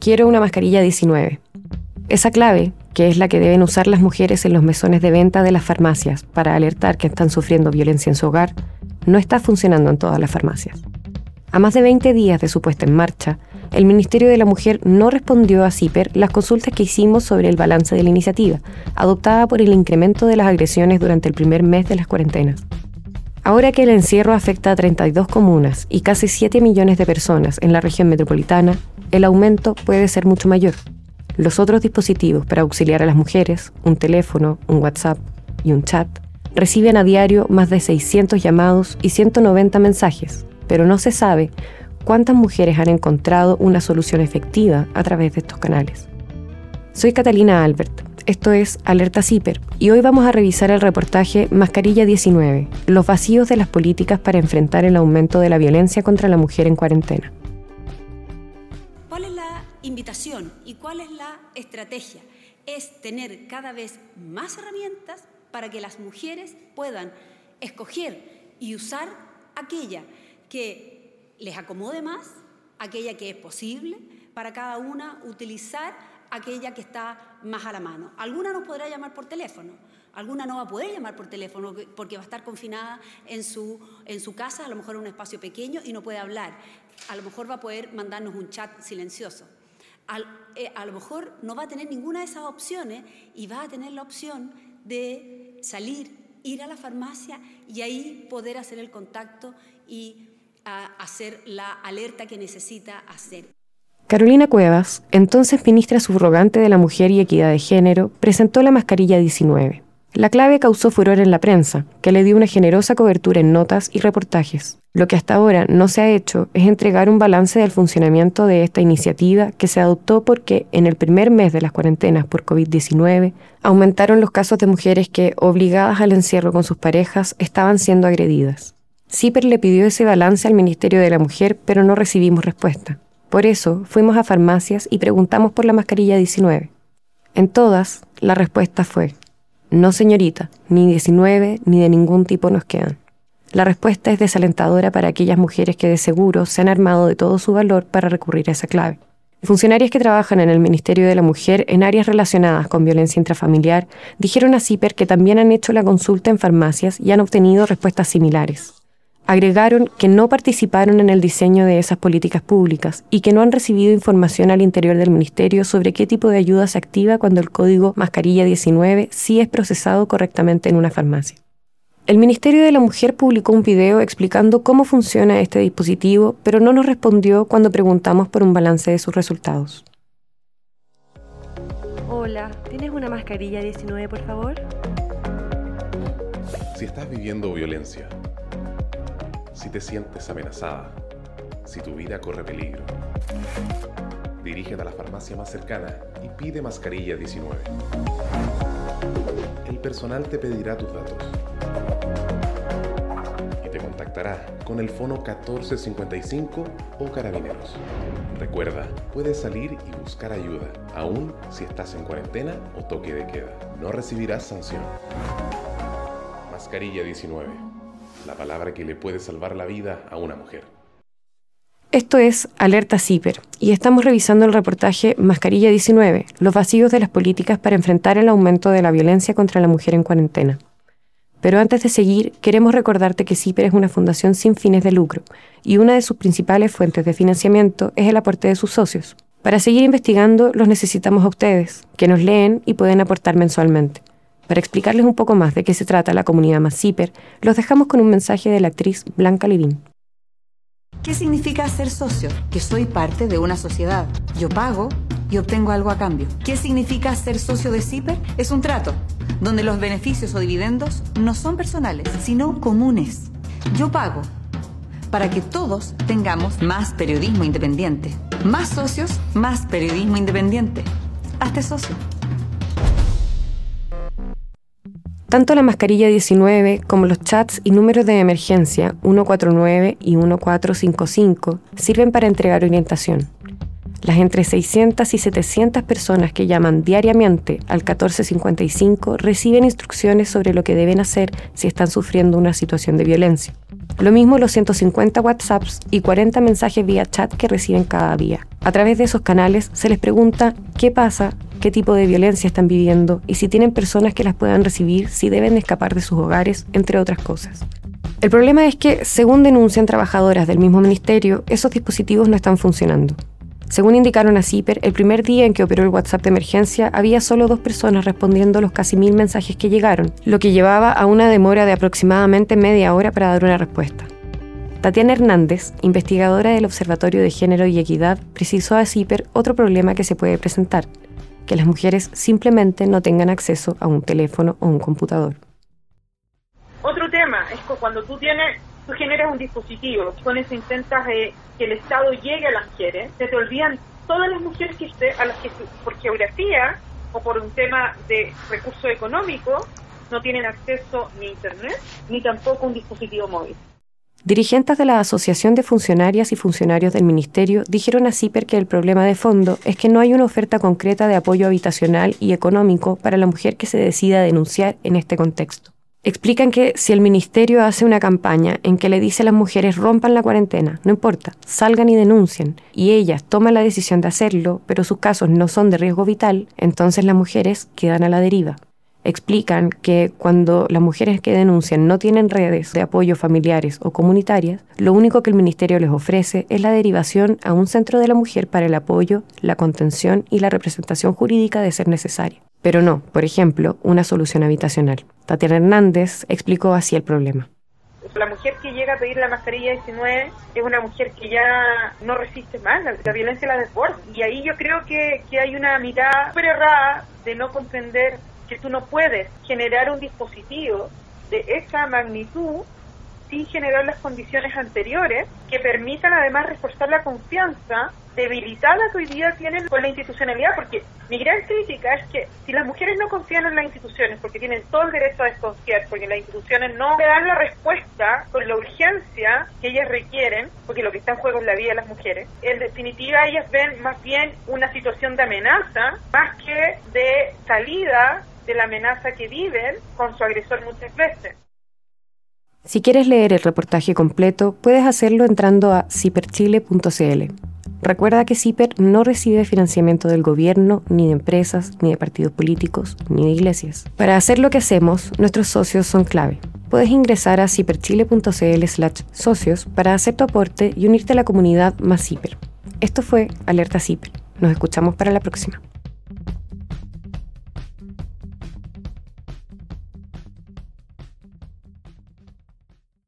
quiero una mascarilla 19. Esa clave, que es la que deben usar las mujeres en los mesones de venta de las farmacias para alertar que están sufriendo violencia en su hogar, no está funcionando en todas las farmacias. A más de 20 días de su puesta en marcha, el Ministerio de la Mujer no respondió a CIPER las consultas que hicimos sobre el balance de la iniciativa, adoptada por el incremento de las agresiones durante el primer mes de las cuarentenas. Ahora que el encierro afecta a 32 comunas y casi 7 millones de personas en la región metropolitana, el aumento puede ser mucho mayor. Los otros dispositivos para auxiliar a las mujeres, un teléfono, un WhatsApp y un chat, reciben a diario más de 600 llamados y 190 mensajes, pero no se sabe cuántas mujeres han encontrado una solución efectiva a través de estos canales. Soy Catalina Albert, esto es Alerta CIPER y hoy vamos a revisar el reportaje Mascarilla 19, los vacíos de las políticas para enfrentar el aumento de la violencia contra la mujer en cuarentena. ¿Cuál es la invitación y cuál es la estrategia? Es tener cada vez más herramientas para que las mujeres puedan escoger y usar aquella que les acomode más, aquella que es posible para cada una utilizar aquella que está más a la mano. Alguna nos podrá llamar por teléfono, alguna no va a poder llamar por teléfono porque va a estar confinada en su, en su casa, a lo mejor en un espacio pequeño y no puede hablar. A lo mejor va a poder mandarnos un chat silencioso. Eh, a lo mejor no va a tener ninguna de esas opciones y va a tener la opción de salir, ir a la farmacia y ahí poder hacer el contacto y hacer la alerta que necesita hacer. Carolina Cuevas, entonces ministra subrogante de la Mujer y Equidad de Género, presentó la mascarilla 19. La clave causó furor en la prensa, que le dio una generosa cobertura en notas y reportajes. Lo que hasta ahora no se ha hecho es entregar un balance del funcionamiento de esta iniciativa que se adoptó porque en el primer mes de las cuarentenas por COVID-19 aumentaron los casos de mujeres que, obligadas al encierro con sus parejas, estaban siendo agredidas. CIPER le pidió ese balance al Ministerio de la Mujer, pero no recibimos respuesta. Por eso fuimos a farmacias y preguntamos por la mascarilla 19. En todas, la respuesta fue, no señorita, ni 19 ni de ningún tipo nos quedan. La respuesta es desalentadora para aquellas mujeres que de seguro se han armado de todo su valor para recurrir a esa clave. Funcionarias que trabajan en el Ministerio de la Mujer en áreas relacionadas con violencia intrafamiliar dijeron a CIPER que también han hecho la consulta en farmacias y han obtenido respuestas similares agregaron que no participaron en el diseño de esas políticas públicas y que no han recibido información al interior del Ministerio sobre qué tipo de ayuda se activa cuando el código mascarilla 19 sí es procesado correctamente en una farmacia. El Ministerio de la Mujer publicó un video explicando cómo funciona este dispositivo, pero no nos respondió cuando preguntamos por un balance de sus resultados. Hola, ¿tienes una mascarilla 19, por favor? Si estás viviendo violencia, si te sientes amenazada, si tu vida corre peligro. Dirígete a la farmacia más cercana y pide mascarilla 19. El personal te pedirá tus datos y te contactará con el fono 1455 o carabineros. Recuerda, puedes salir y buscar ayuda, aún si estás en cuarentena o toque de queda. No recibirás sanción. Mascarilla 19 la palabra que le puede salvar la vida a una mujer. Esto es Alerta CIPER y estamos revisando el reportaje Mascarilla 19, los vacíos de las políticas para enfrentar el aumento de la violencia contra la mujer en cuarentena. Pero antes de seguir, queremos recordarte que CIPER es una fundación sin fines de lucro y una de sus principales fuentes de financiamiento es el aporte de sus socios. Para seguir investigando, los necesitamos a ustedes, que nos leen y pueden aportar mensualmente. Para explicarles un poco más de qué se trata la comunidad Massiper, los dejamos con un mensaje de la actriz Blanca Levín. ¿Qué significa ser socio? Que soy parte de una sociedad. Yo pago y obtengo algo a cambio. ¿Qué significa ser socio de CIPER? Es un trato, donde los beneficios o dividendos no son personales, sino comunes. Yo pago para que todos tengamos más periodismo independiente. Más socios, más periodismo independiente. Hazte socio. Tanto la mascarilla 19 como los chats y números de emergencia 149 y 1455 sirven para entregar orientación. Las entre 600 y 700 personas que llaman diariamente al 1455 reciben instrucciones sobre lo que deben hacer si están sufriendo una situación de violencia. Lo mismo los 150 WhatsApps y 40 mensajes vía chat que reciben cada día. A través de esos canales se les pregunta qué pasa, qué tipo de violencia están viviendo y si tienen personas que las puedan recibir, si deben escapar de sus hogares, entre otras cosas. El problema es que, según denuncian trabajadoras del mismo ministerio, esos dispositivos no están funcionando. Según indicaron a CIPER, el primer día en que operó el WhatsApp de emergencia había solo dos personas respondiendo los casi mil mensajes que llegaron, lo que llevaba a una demora de aproximadamente media hora para dar una respuesta. Tatiana Hernández, investigadora del Observatorio de Género y Equidad, precisó a CIPER otro problema que se puede presentar, que las mujeres simplemente no tengan acceso a un teléfono o un computador. Otro tema es que cuando tú tienes tú generas un dispositivo, con eso intentas que el Estado llegue a las mujeres, se te olvidan todas las mujeres que a las que por geografía o por un tema de recurso económico no tienen acceso ni a Internet ni tampoco un dispositivo móvil. Dirigentes de la Asociación de Funcionarias y Funcionarios del Ministerio dijeron a CIPER que el problema de fondo es que no hay una oferta concreta de apoyo habitacional y económico para la mujer que se decida denunciar en este contexto. Explican que si el ministerio hace una campaña en que le dice a las mujeres rompan la cuarentena, no importa, salgan y denuncien, y ellas toman la decisión de hacerlo, pero sus casos no son de riesgo vital, entonces las mujeres quedan a la deriva. Explican que cuando las mujeres que denuncian no tienen redes de apoyo familiares o comunitarias, lo único que el ministerio les ofrece es la derivación a un centro de la mujer para el apoyo, la contención y la representación jurídica de ser necesaria pero no, por ejemplo, una solución habitacional. Tatiana Hernández explicó así el problema. La mujer que llega a pedir la mascarilla 19 es una mujer que ya no resiste más, la, violencia la desborda. Y ahí yo creo que, que hay una mirada súper errada de no comprender que tú no puedes generar un dispositivo de esa magnitud sin generar las condiciones anteriores que permitan además reforzar la confianza debilitada que hoy día tienen con la institucionalidad, porque mi gran crítica es que si las mujeres no confían en las instituciones, porque tienen todo el derecho a desconfiar, porque las instituciones no le dan la respuesta con la urgencia que ellas requieren, porque lo que está en juego es la vida de las mujeres, en definitiva ellas ven más bien una situación de amenaza, más que de salida de la amenaza que viven con su agresor muchas veces. Si quieres leer el reportaje completo, puedes hacerlo entrando a ciperchile.cl. Recuerda que CIPER no recibe financiamiento del gobierno, ni de empresas, ni de partidos políticos, ni de iglesias. Para hacer lo que hacemos, nuestros socios son clave. Puedes ingresar a ciperchile.cl slash socios para hacer tu aporte y unirte a la comunidad más CIPER. Esto fue Alerta CIPER. Nos escuchamos para la próxima.